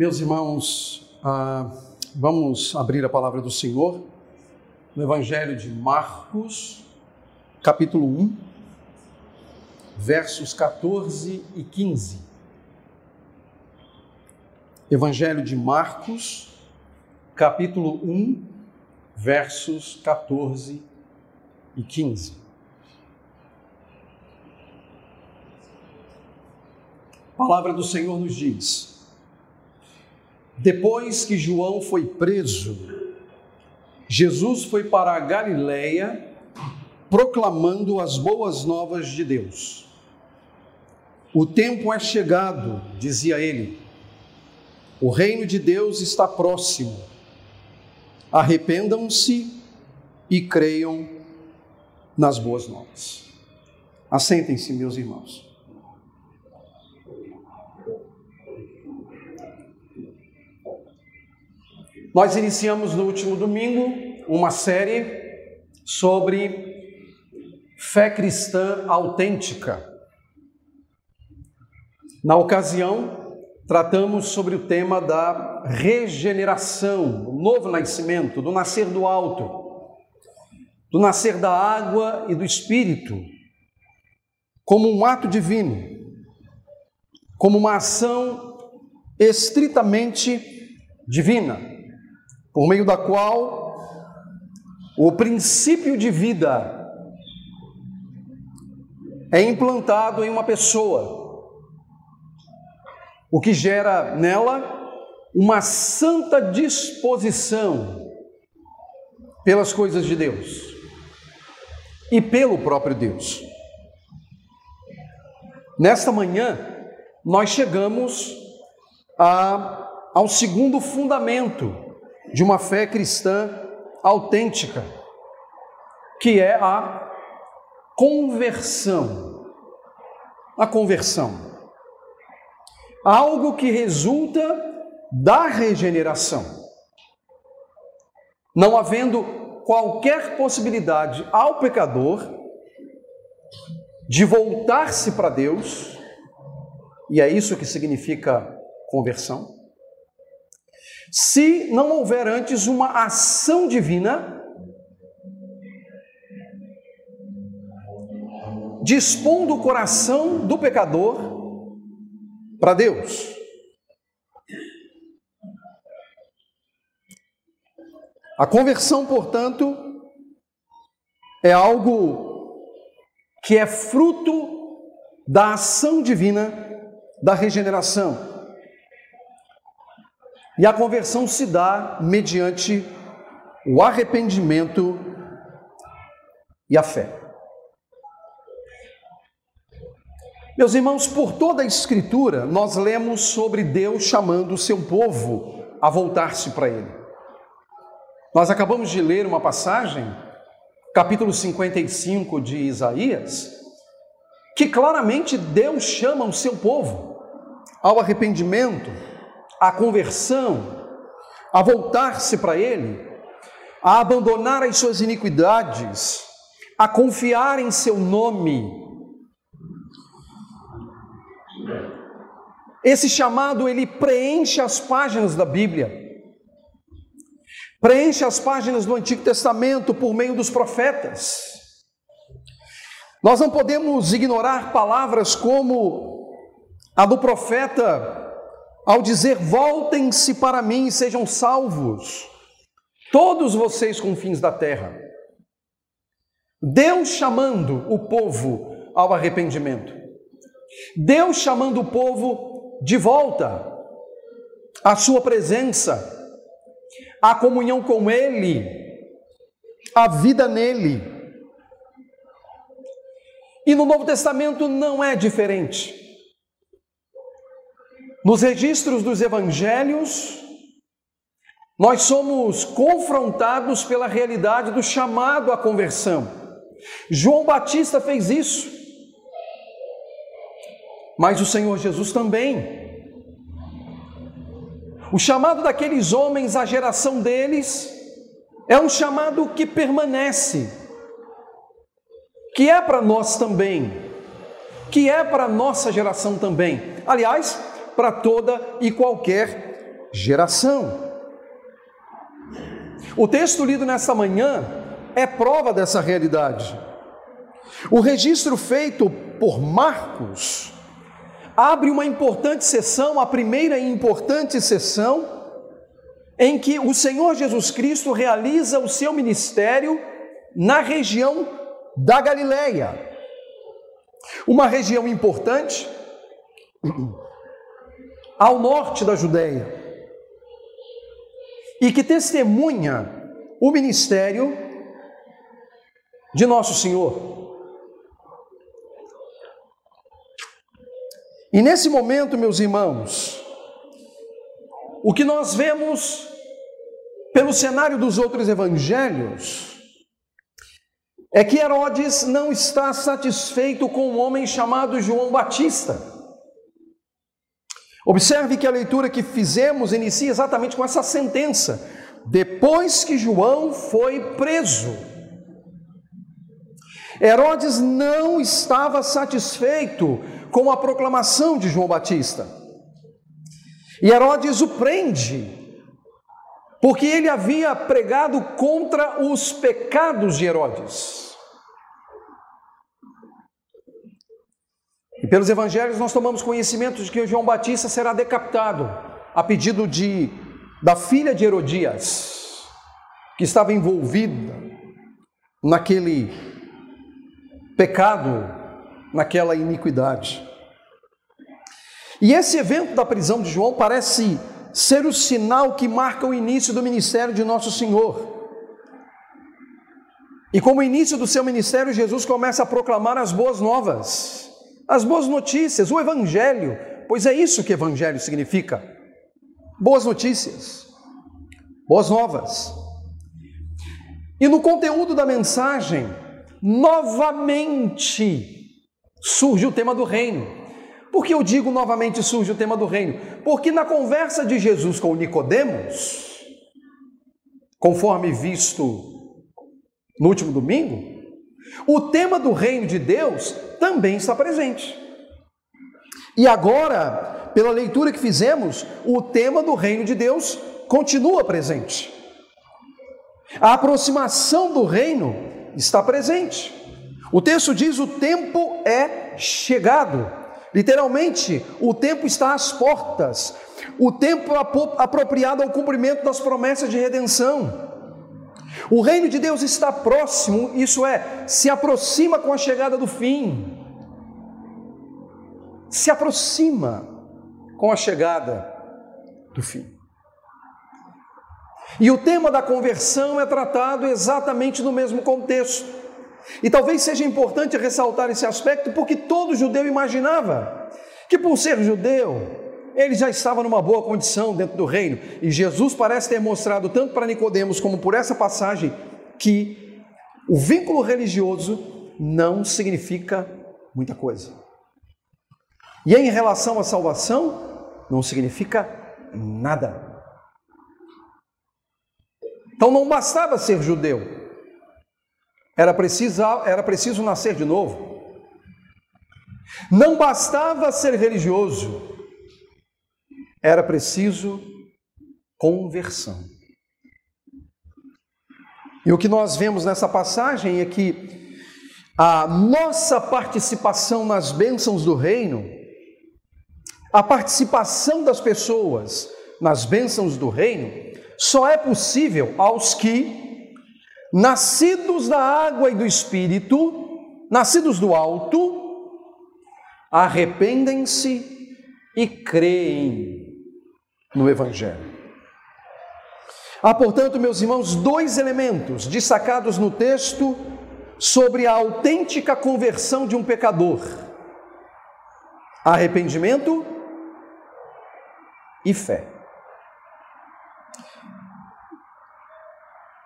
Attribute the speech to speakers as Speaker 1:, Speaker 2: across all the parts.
Speaker 1: Meus irmãos, ah, vamos abrir a palavra do Senhor no Evangelho de Marcos, capítulo 1, versos 14 e 15. Evangelho de Marcos, capítulo 1, versos 14 e 15. A palavra do Senhor nos diz: Depois que João foi preso, Jesus foi para a Galiléia proclamando as boas novas de Deus. O tempo é chegado, dizia ele. O reino de Deus está próximo. Arrependam-se e creiam nas boas novas. Assentem-se, meus irmãos. Nós iniciamos no último domingo uma série sobre fé cristã autêntica. Na ocasião, tratamos sobre o tema da regeneração, do novo nascimento, do nascer do alto, do nascer da água e do espírito, como um ato divino, como uma ação estritamente divina por meio da qual o princípio de vida é implantado em uma pessoa, o que gera nela uma santa disposição pelas coisas de Deus e pelo próprio Deus. Nesta manhã, nós chegamos a, ao segundo fundamento de uma fé cristã autêntica, que é a conversão. A conversão. Algo que resulta da regeneração. Não havendo qualquer possibilidade ao pecador de voltar-se para Deus, e é isso que significa conversão se não houver antes uma ação divina, dispondo o coração do pecador para Deus. A conversão, portanto, é algo que é fruto da ação divina da regeneração. E a conversão se dá mediante o arrependimento e a fé. Meus irmãos, por toda a Escritura, nós lemos sobre Deus chamando o seu povo a voltar-se para Ele. Nós acabamos de ler uma passagem, capítulo 55 de Isaías, que claramente Deus chama o seu povo ao arrependimento, à conversão, a voltar-se para Ele, a abandonar as suas iniquidades, a confiar em Seu nome. Esse chamado ele preenche as páginas da Bíblia, preenche as páginas do Antigo Testamento por meio dos profetas. Nós não podemos ignorar palavras como a do profeta ao dizer: Voltem-se para mim e sejam salvos, todos vocês confins da terra. Deus chamando o povo ao arrependimento, Deus chamando o povo de volta à sua presença, à comunhão com Ele, à vida nele. E no Novo Testamento não é diferente. Nos registros dos evangelhos, nós somos confrontados pela realidade do chamado à conversão. João Batista fez isso, mas o Senhor Jesus também. O chamado daqueles homens, a geração deles, é um chamado que permanece, que é para nós também, que é para a nossa geração também. Aliás, para toda e qualquer geração. O texto lido nesta manhã é prova dessa realidade. O registro feito por Marcos abre uma importante sessão, a primeira importante sessão, em que o Senhor Jesus Cristo realiza o seu ministério na região da Galileia. Uma região importante ao norte da Judéia e que testemunha o ministério de Nosso Senhor. E nesse momento, meus irmãos, o que nós vemos pelo cenário dos outros evangelhos é que Herodes não está satisfeito com um homem chamado João Batista. Observe que a leitura que fizemos inicia exatamente com essa sentença: depois que João foi preso. Herodes não estava satisfeito com a proclamação de João Batista. E Herodes o prende, porque ele havia pregado contra os pecados de Herodes. Pelos evangelhos nós tomamos conhecimento de que João Batista será decapitado a pedido de da filha de Herodias, que estava envolvida naquele pecado, naquela iniquidade. E esse evento da prisão de João parece ser o sinal que marca o início do ministério de Nosso Senhor. E como início do seu ministério, Jesus começa a proclamar as boas novas as boas notícias, o Evangelho, pois é isso que Evangelho significa: boas notícias, boas novas. E no conteúdo da mensagem, novamente surge o tema do reino. Por que eu digo novamente surge o tema do reino? Porque na conversa de Jesus com Nicodemos, conforme visto no último domingo, o tema do reino de Deus também está presente. E agora, pela leitura que fizemos, o tema do reino de Deus continua presente. A aproximação do reino está presente. O texto diz: o tempo é chegado. Literalmente, o tempo está às portas. O tempo apropriado ao cumprimento das promessas de redenção. O reino de Deus está próximo, isso é, se aproxima com a chegada do fim. Se aproxima com a chegada do fim. E o tema da conversão é tratado exatamente no mesmo contexto. E talvez seja importante ressaltar esse aspecto porque todo judeu imaginava que, por ser judeu, ele já estava numa boa condição dentro do reino. E Jesus parece ter mostrado, tanto para Nicodemos como por essa passagem, que o vínculo religioso não significa muita coisa. E em relação à salvação, não significa nada. Então não bastava ser judeu, era preciso, era preciso nascer de novo. Não bastava ser religioso, era preciso conversão. E o que nós vemos nessa passagem é que a nossa participação nas bênçãos do reino, a participação das pessoas nas bênçãos do reino, só é possível aos que, nascidos da água e do espírito, nascidos do alto, arrependem-se e creem no Evangelho. Há, portanto, meus irmãos, dois elementos destacados no texto sobre a autêntica conversão de um pecador: arrependimento e fé.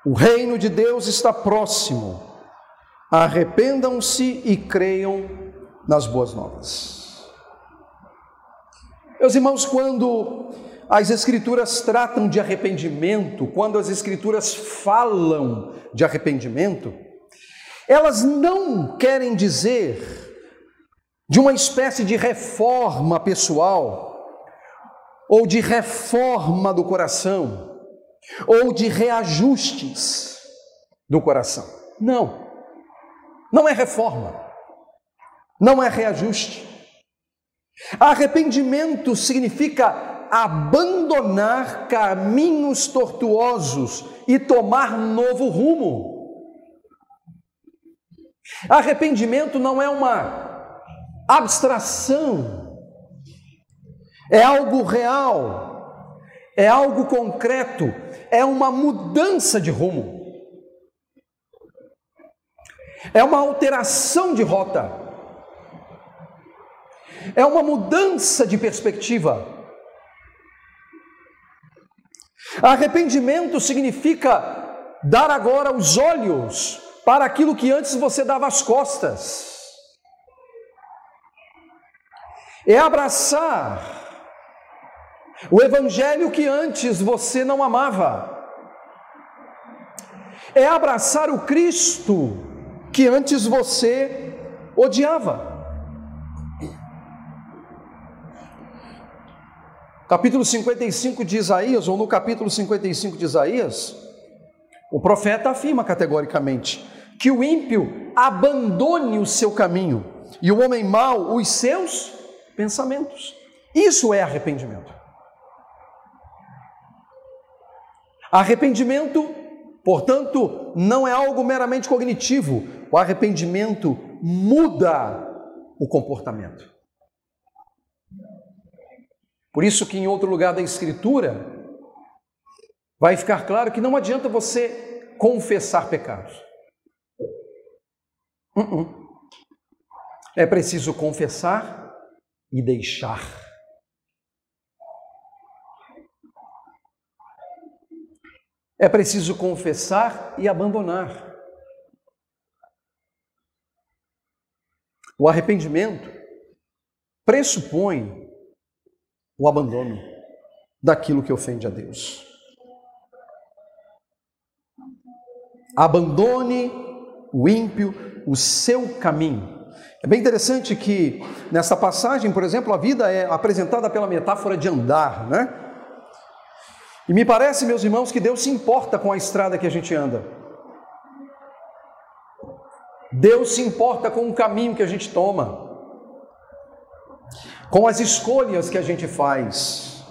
Speaker 1: O reino de Deus está próximo. Arrependam-se e creiam nas boas novas. Meus irmãos, quando as Escrituras tratam de arrependimento, quando as Escrituras falam de arrependimento, elas não querem dizer de uma espécie de reforma pessoal, ou de reforma do coração, ou de reajustes do coração. Não, não é reforma, não é reajuste. Arrependimento significa abandonar caminhos tortuosos e tomar novo rumo. Arrependimento não é uma abstração, é algo real, é algo concreto, é uma mudança de rumo, é uma alteração de rota, é uma mudança de perspectiva. Arrependimento significa dar agora os olhos para aquilo que antes você dava as costas. É abraçar o evangelho que antes você não amava. É abraçar o Cristo que antes você odiava. Capítulo 55 de Isaías, ou no capítulo 55 de Isaías, o profeta afirma categoricamente: que o ímpio abandone o seu caminho e o homem mau os seus pensamentos. Isso é arrependimento. Arrependimento, portanto, não é algo meramente cognitivo. O arrependimento muda o comportamento. Por isso que em outro lugar da escritura vai ficar claro que não adianta você confessar pecados. Uh -uh. É preciso confessar e deixar. É preciso confessar e abandonar. O arrependimento pressupõe o abandono daquilo que ofende a Deus. Abandone o ímpio o seu caminho. É bem interessante que nessa passagem, por exemplo, a vida é apresentada pela metáfora de andar, né? E me parece, meus irmãos, que Deus se importa com a estrada que a gente anda. Deus se importa com o caminho que a gente toma, com as escolhas que a gente faz.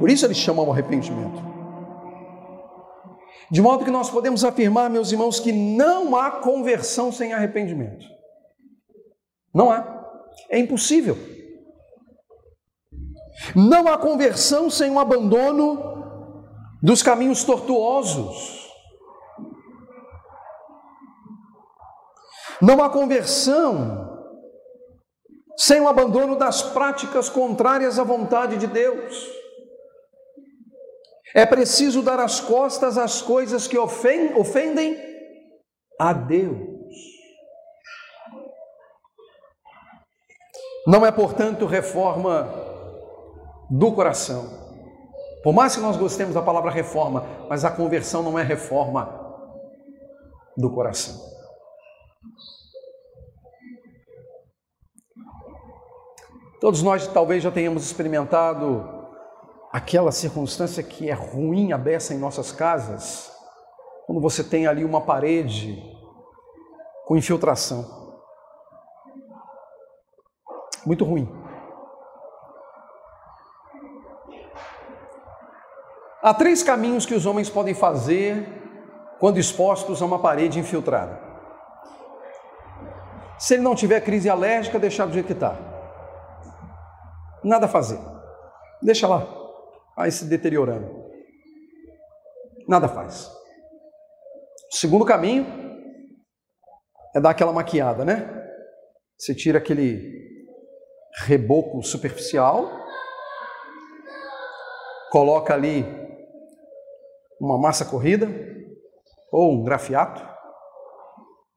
Speaker 1: Por isso ele chama o arrependimento. De modo que nós podemos afirmar, meus irmãos, que não há conversão sem arrependimento. Não há. É impossível. Não há conversão sem o um abandono dos caminhos tortuosos. Não há conversão sem o abandono das práticas contrárias à vontade de Deus. É preciso dar as costas às coisas que ofendem a Deus. Não é, portanto, reforma do coração. Por mais que nós gostemos da palavra reforma, mas a conversão não é reforma do coração. Todos nós talvez já tenhamos experimentado aquela circunstância que é ruim a beça em nossas casas, quando você tem ali uma parede com infiltração. Muito ruim. Há três caminhos que os homens podem fazer quando expostos a uma parede infiltrada. Se ele não tiver crise alérgica, deixar do jeito que está. Nada a fazer. Deixa lá vai se deteriorando. Nada faz. O segundo caminho é dar aquela maquiada, né? Você tira aquele reboco superficial, coloca ali uma massa corrida ou um grafiato,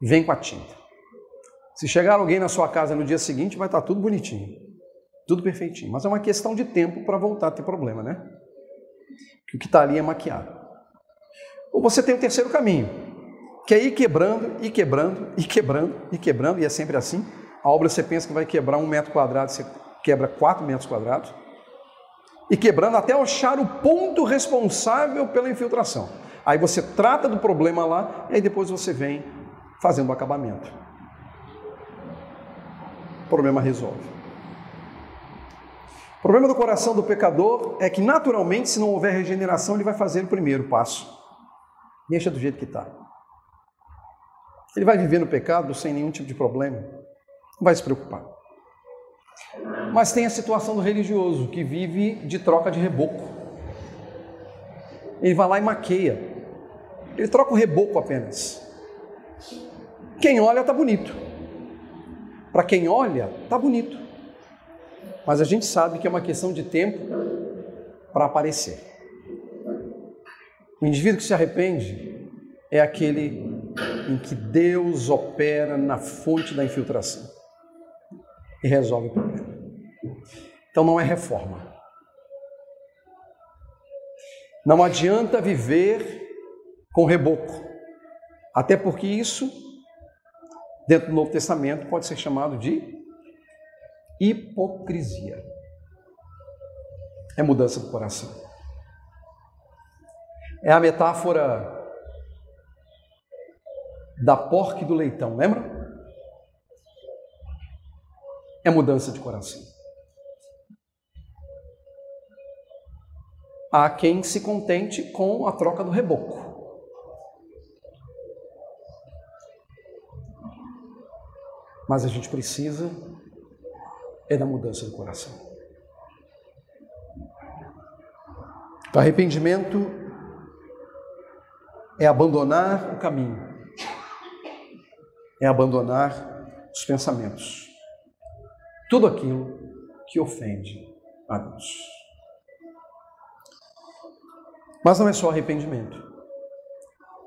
Speaker 1: vem com a tinta. Se chegar alguém na sua casa no dia seguinte, vai estar tudo bonitinho. Tudo perfeitinho. Mas é uma questão de tempo para voltar a ter problema, né? Que o que está ali é maquiado. Ou você tem o terceiro caminho, que é ir quebrando, e quebrando, e quebrando, e quebrando, e é sempre assim. A obra você pensa que vai quebrar um metro quadrado, você quebra 4 metros quadrados, e quebrando até achar o ponto responsável pela infiltração. Aí você trata do problema lá, e aí depois você vem fazendo o acabamento. O problema resolve. O problema do coração do pecador é que, naturalmente, se não houver regeneração, ele vai fazer o primeiro passo. Deixa do jeito que está. Ele vai viver no pecado sem nenhum tipo de problema. Não vai se preocupar. Mas tem a situação do religioso que vive de troca de reboco. Ele vai lá e maqueia. Ele troca o reboco apenas. Quem olha está bonito. Para quem olha, está bonito. Mas a gente sabe que é uma questão de tempo para aparecer. O indivíduo que se arrepende é aquele em que Deus opera na fonte da infiltração e resolve o problema. Então não é reforma. Não adianta viver com reboco, até porque isso, dentro do Novo Testamento, pode ser chamado de hipocrisia. É mudança do coração. É a metáfora da porca e do leitão, lembra? É mudança de coração. Há quem se contente com a troca do reboco. Mas a gente precisa é da mudança do coração. O arrependimento é abandonar o caminho, é abandonar os pensamentos, tudo aquilo que ofende a Deus. Mas não é só arrependimento.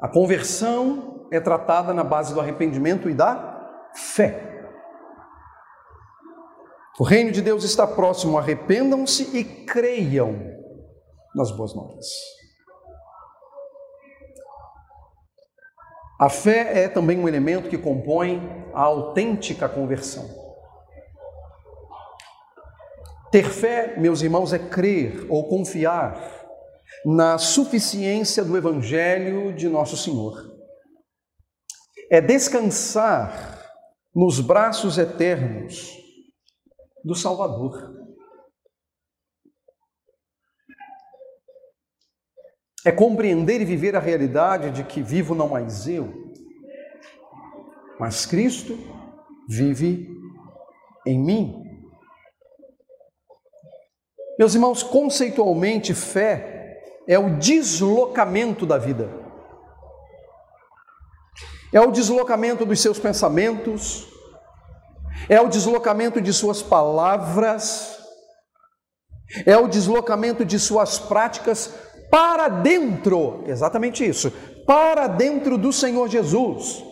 Speaker 1: A conversão é tratada na base do arrependimento e da fé. O reino de Deus está próximo, arrependam-se e creiam nas boas novas. A fé é também um elemento que compõe a autêntica conversão. Ter fé, meus irmãos, é crer ou confiar na suficiência do Evangelho de Nosso Senhor. É descansar nos braços eternos do Salvador. É compreender e viver a realidade de que vivo não mais eu, mas Cristo vive em mim. Meus irmãos, conceitualmente, fé é o deslocamento da vida. É o deslocamento dos seus pensamentos, é o deslocamento de suas palavras, é o deslocamento de suas práticas para dentro, exatamente isso, para dentro do Senhor Jesus,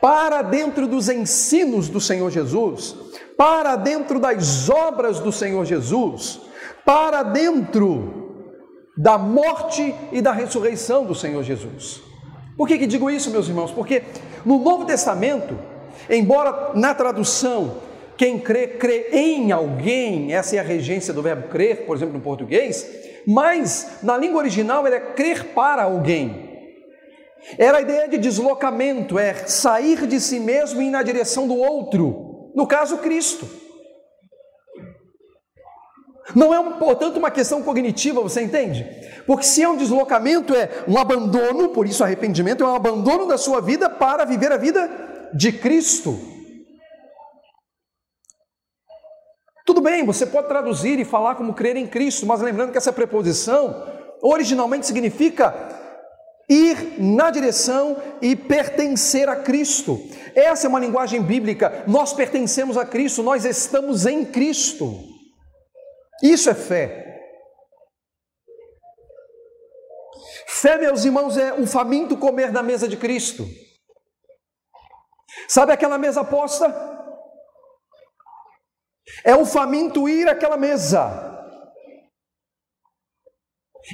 Speaker 1: para dentro dos ensinos do Senhor Jesus, para dentro das obras do Senhor Jesus, para dentro da morte e da ressurreição do Senhor Jesus. Por que, que digo isso, meus irmãos? Porque no Novo Testamento, Embora na tradução quem crê, crê em alguém, essa é a regência do verbo crer, por exemplo, no português, mas na língua original ele é crer para alguém. Era a ideia de deslocamento, é sair de si mesmo e ir na direção do outro, no caso, Cristo. Não é, portanto, uma questão cognitiva, você entende? Porque se é um deslocamento, é um abandono, por isso arrependimento, é um abandono da sua vida para viver a vida de Cristo. Tudo bem, você pode traduzir e falar como crer em Cristo, mas lembrando que essa preposição originalmente significa ir na direção e pertencer a Cristo. Essa é uma linguagem bíblica. Nós pertencemos a Cristo, nós estamos em Cristo. Isso é fé. Fé, meus irmãos, é o faminto comer na mesa de Cristo. Sabe aquela mesa posta? É o faminto ir àquela mesa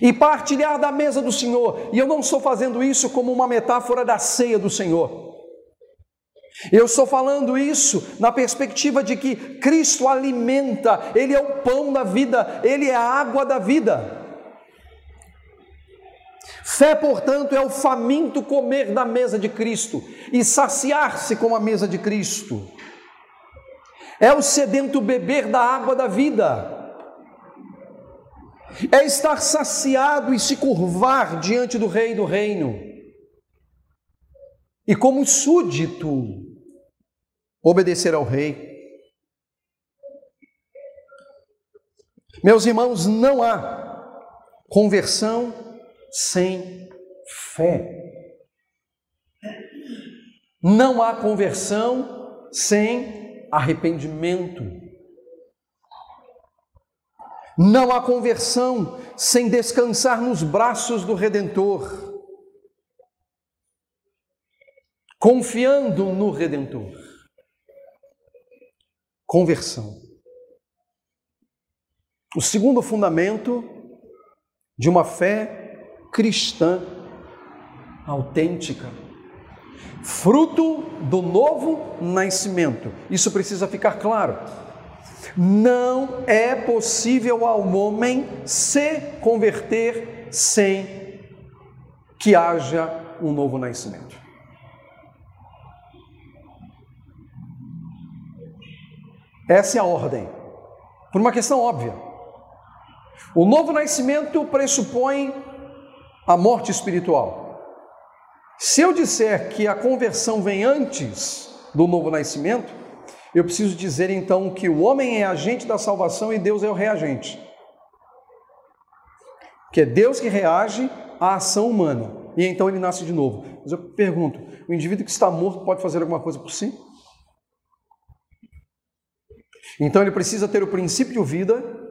Speaker 1: e partilhar da mesa do Senhor. E eu não estou fazendo isso como uma metáfora da ceia do Senhor. Eu estou falando isso na perspectiva de que Cristo alimenta, Ele é o pão da vida, Ele é a água da vida. Fé, portanto, é o faminto comer da mesa de Cristo e saciar-se com a mesa de Cristo. É o sedento beber da água da vida. É estar saciado e se curvar diante do Rei do Reino. E como súdito, obedecer ao Rei. Meus irmãos, não há conversão sem fé. Não há conversão sem arrependimento. Não há conversão sem descansar nos braços do Redentor, confiando no Redentor. Conversão. O segundo fundamento de uma fé cristã autêntica, fruto do novo nascimento. Isso precisa ficar claro. Não é possível ao homem se converter sem que haja um novo nascimento. Essa é a ordem, por uma questão óbvia. O novo nascimento pressupõe a morte espiritual. Se eu disser que a conversão vem antes do novo nascimento, eu preciso dizer então que o homem é agente da salvação e Deus é o reagente. Que é Deus que reage à ação humana. E então ele nasce de novo. Mas eu pergunto: o indivíduo que está morto pode fazer alguma coisa por si? Então ele precisa ter o princípio de vida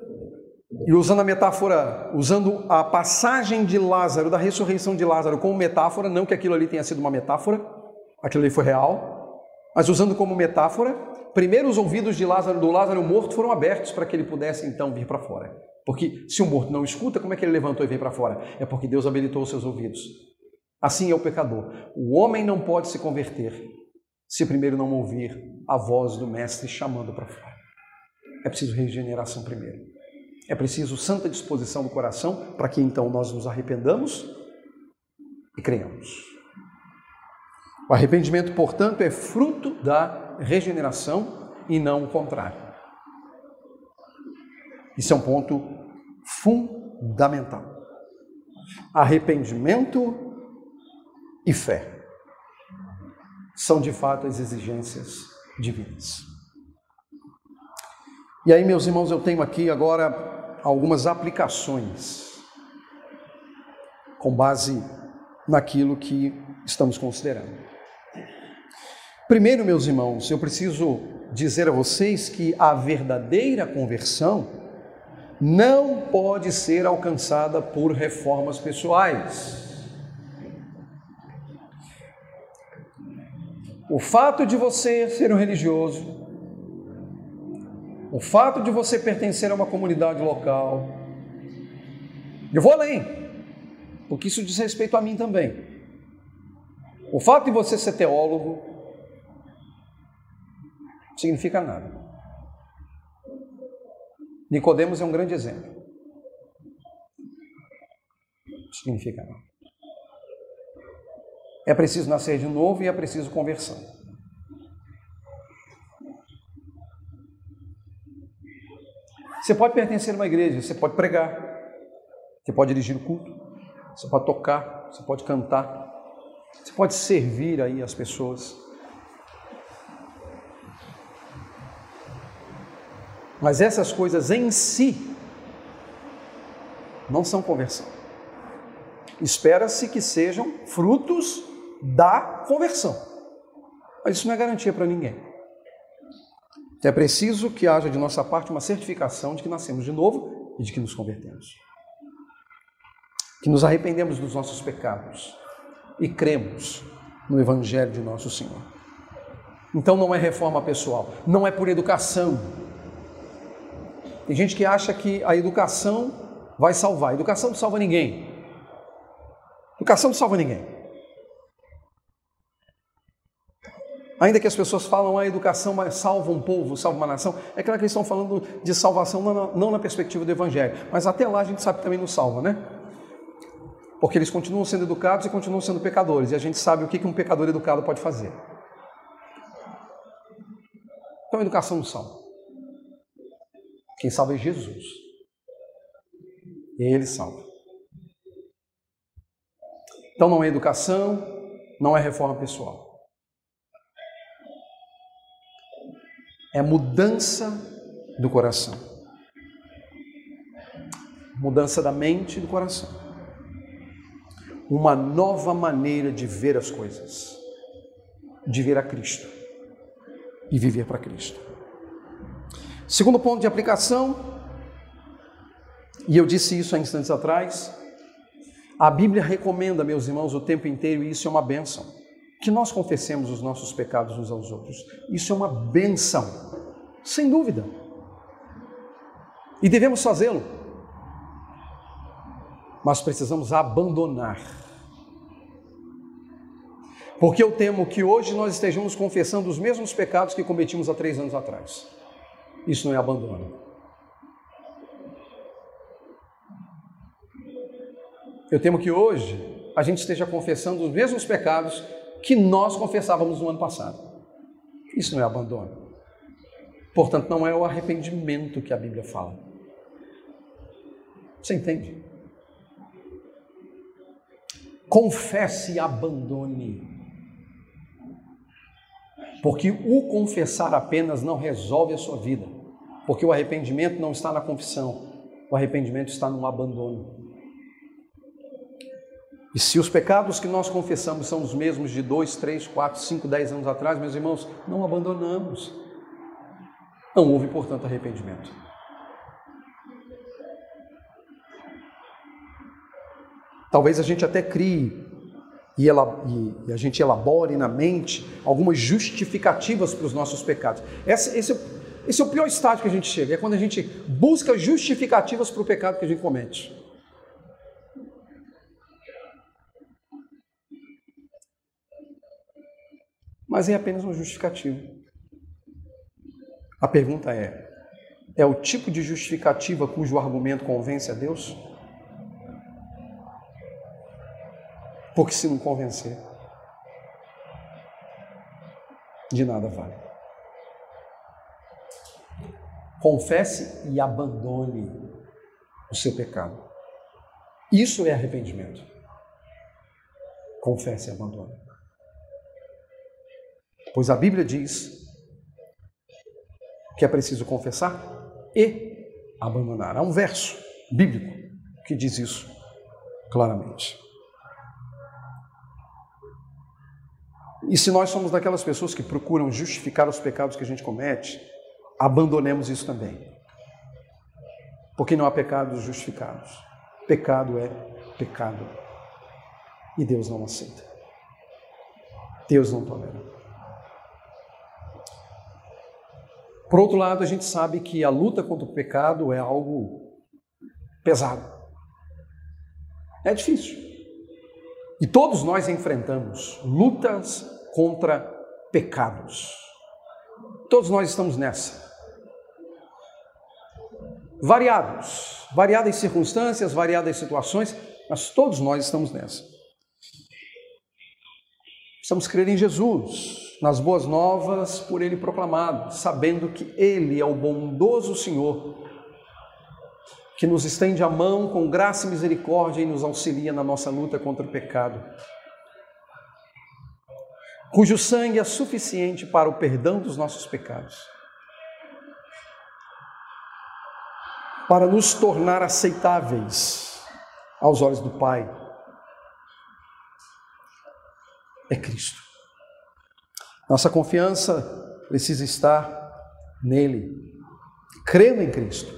Speaker 1: e usando a metáfora, usando a passagem de Lázaro, da ressurreição de Lázaro como metáfora, não que aquilo ali tenha sido uma metáfora, aquilo ali foi real, mas usando como metáfora, primeiro os ouvidos de Lázaro, do Lázaro morto, foram abertos para que ele pudesse então vir para fora. Porque se o morto não escuta, como é que ele levantou e veio para fora? É porque Deus habilitou os seus ouvidos. Assim é o pecador. O homem não pode se converter se primeiro não ouvir a voz do Mestre chamando para fora. É preciso regeneração primeiro. É preciso santa disposição do coração para que então nós nos arrependamos e creiamos. O arrependimento, portanto, é fruto da regeneração e não o contrário. Isso é um ponto fundamental. Arrependimento e fé são de fato as exigências divinas. E aí, meus irmãos, eu tenho aqui agora algumas aplicações com base naquilo que estamos considerando. Primeiro, meus irmãos, eu preciso dizer a vocês que a verdadeira conversão não pode ser alcançada por reformas pessoais. O fato de você ser um religioso, o fato de você pertencer a uma comunidade local. Eu vou além, porque isso diz respeito a mim também. O fato de você ser teólogo significa nada. Nicodemos é um grande exemplo. Significa nada. É preciso nascer de novo e é preciso conversão. Você pode pertencer a uma igreja, você pode pregar, você pode dirigir o culto, você pode tocar, você pode cantar, você pode servir aí as pessoas. Mas essas coisas em si não são conversão. Espera-se que sejam frutos da conversão. Mas isso não é garantia para ninguém. Então é preciso que haja de nossa parte uma certificação de que nascemos de novo e de que nos convertemos. Que nos arrependemos dos nossos pecados e cremos no Evangelho de nosso Senhor. Então não é reforma pessoal, não é por educação. Tem gente que acha que a educação vai salvar. A educação não salva ninguém. A educação não salva ninguém. Ainda que as pessoas falam a educação salva um povo, salva uma nação, é claro que eles estão falando de salvação não na, perspectiva do Evangelho, mas até lá a gente sabe que também não salva, né? Porque eles continuam sendo educados e continuam sendo pecadores, e a gente sabe o que um pecador educado pode fazer. Então a educação não salva. Quem salva é Jesus. E Ele salva. Então não é educação, não é reforma pessoal. É mudança do coração. Mudança da mente e do coração. Uma nova maneira de ver as coisas, de ver a Cristo e viver para Cristo. Segundo ponto de aplicação, e eu disse isso há instantes atrás, a Bíblia recomenda, meus irmãos, o tempo inteiro, e isso é uma bênção que nós confessemos os nossos pecados uns aos outros. Isso é uma benção, sem dúvida. E devemos fazê-lo. Mas precisamos abandonar. Porque eu temo que hoje nós estejamos confessando os mesmos pecados que cometimos há três anos atrás. Isso não é abandono. Eu temo que hoje a gente esteja confessando os mesmos pecados que nós confessávamos no ano passado. Isso não é abandono. Portanto, não é o arrependimento que a Bíblia fala. Você entende? Confesse e abandone. Porque o confessar apenas não resolve a sua vida. Porque o arrependimento não está na confissão, o arrependimento está no abandono. E se os pecados que nós confessamos são os mesmos de 2, 3, 4, 5, 10 anos atrás, meus irmãos, não abandonamos. Não houve, portanto, arrependimento. Talvez a gente até crie e, e, a gente elabore na mente algumas justificativas para os nossos pecados. Esse, esse é o pior estágio que a gente chega, é quando a gente busca justificativas para o pecado que a gente comete. Mas é apenas um justificativo. A pergunta é: é o tipo de justificativa cujo argumento convence a Deus? Porque se não convencer, de nada vale. Confesse e abandone o seu pecado. Isso é arrependimento. Confesse e abandone. Pois a Bíblia diz que é preciso confessar e abandonar. Há um verso bíblico que diz isso claramente. E se nós somos daquelas pessoas que procuram justificar os pecados que a gente comete, abandonemos isso também. Porque não há pecados justificados. Pecado é pecado. E Deus não aceita. Deus não tolera. Por outro lado, a gente sabe que a luta contra o pecado é algo pesado. É difícil. E todos nós enfrentamos lutas contra pecados. Todos nós estamos nessa. Variados, variadas circunstâncias, variadas situações, mas todos nós estamos nessa. Precisamos crer em Jesus, nas boas novas por ele proclamado, sabendo que ele é o bondoso Senhor, que nos estende a mão com graça e misericórdia e nos auxilia na nossa luta contra o pecado, cujo sangue é suficiente para o perdão dos nossos pecados, para nos tornar aceitáveis aos olhos do Pai. É Cristo. Nossa confiança precisa estar nele, crendo em Cristo.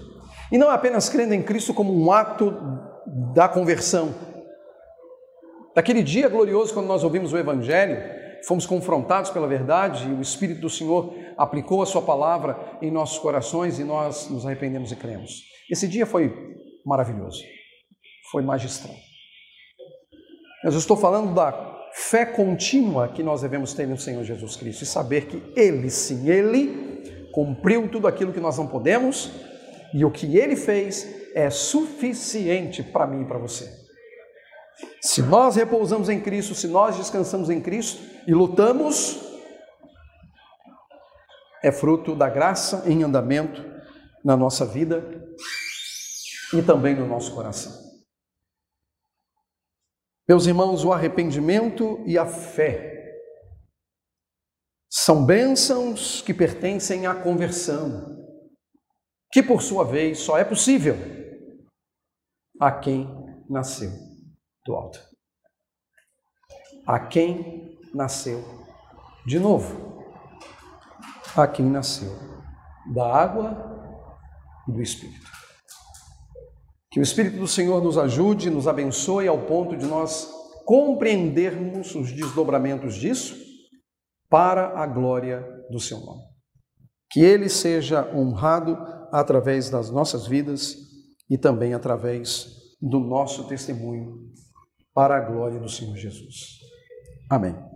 Speaker 1: E não apenas crendo em Cristo como um ato da conversão. Daquele dia glorioso, quando nós ouvimos o Evangelho, fomos confrontados pela verdade e o Espírito do Senhor aplicou a Sua palavra em nossos corações e nós nos arrependemos e cremos. Esse dia foi maravilhoso, foi magistral. Mas eu estou falando da fé contínua que nós devemos ter no Senhor Jesus Cristo e saber que Ele, sim, Ele cumpriu tudo aquilo que nós não podemos e o que Ele fez é suficiente para mim e para você. Se nós repousamos em Cristo, se nós descansamos em Cristo e lutamos, é fruto da graça em andamento na nossa vida e também no nosso coração. Meus irmãos, o arrependimento e a fé são bênçãos que pertencem à conversão, que por sua vez só é possível a quem nasceu do alto. A quem nasceu de novo. A quem nasceu da água e do Espírito. Que o Espírito do Senhor nos ajude, nos abençoe ao ponto de nós compreendermos os desdobramentos disso para a glória do seu nome. Que ele seja honrado através das nossas vidas e também através do nosso testemunho para a glória do Senhor Jesus. Amém.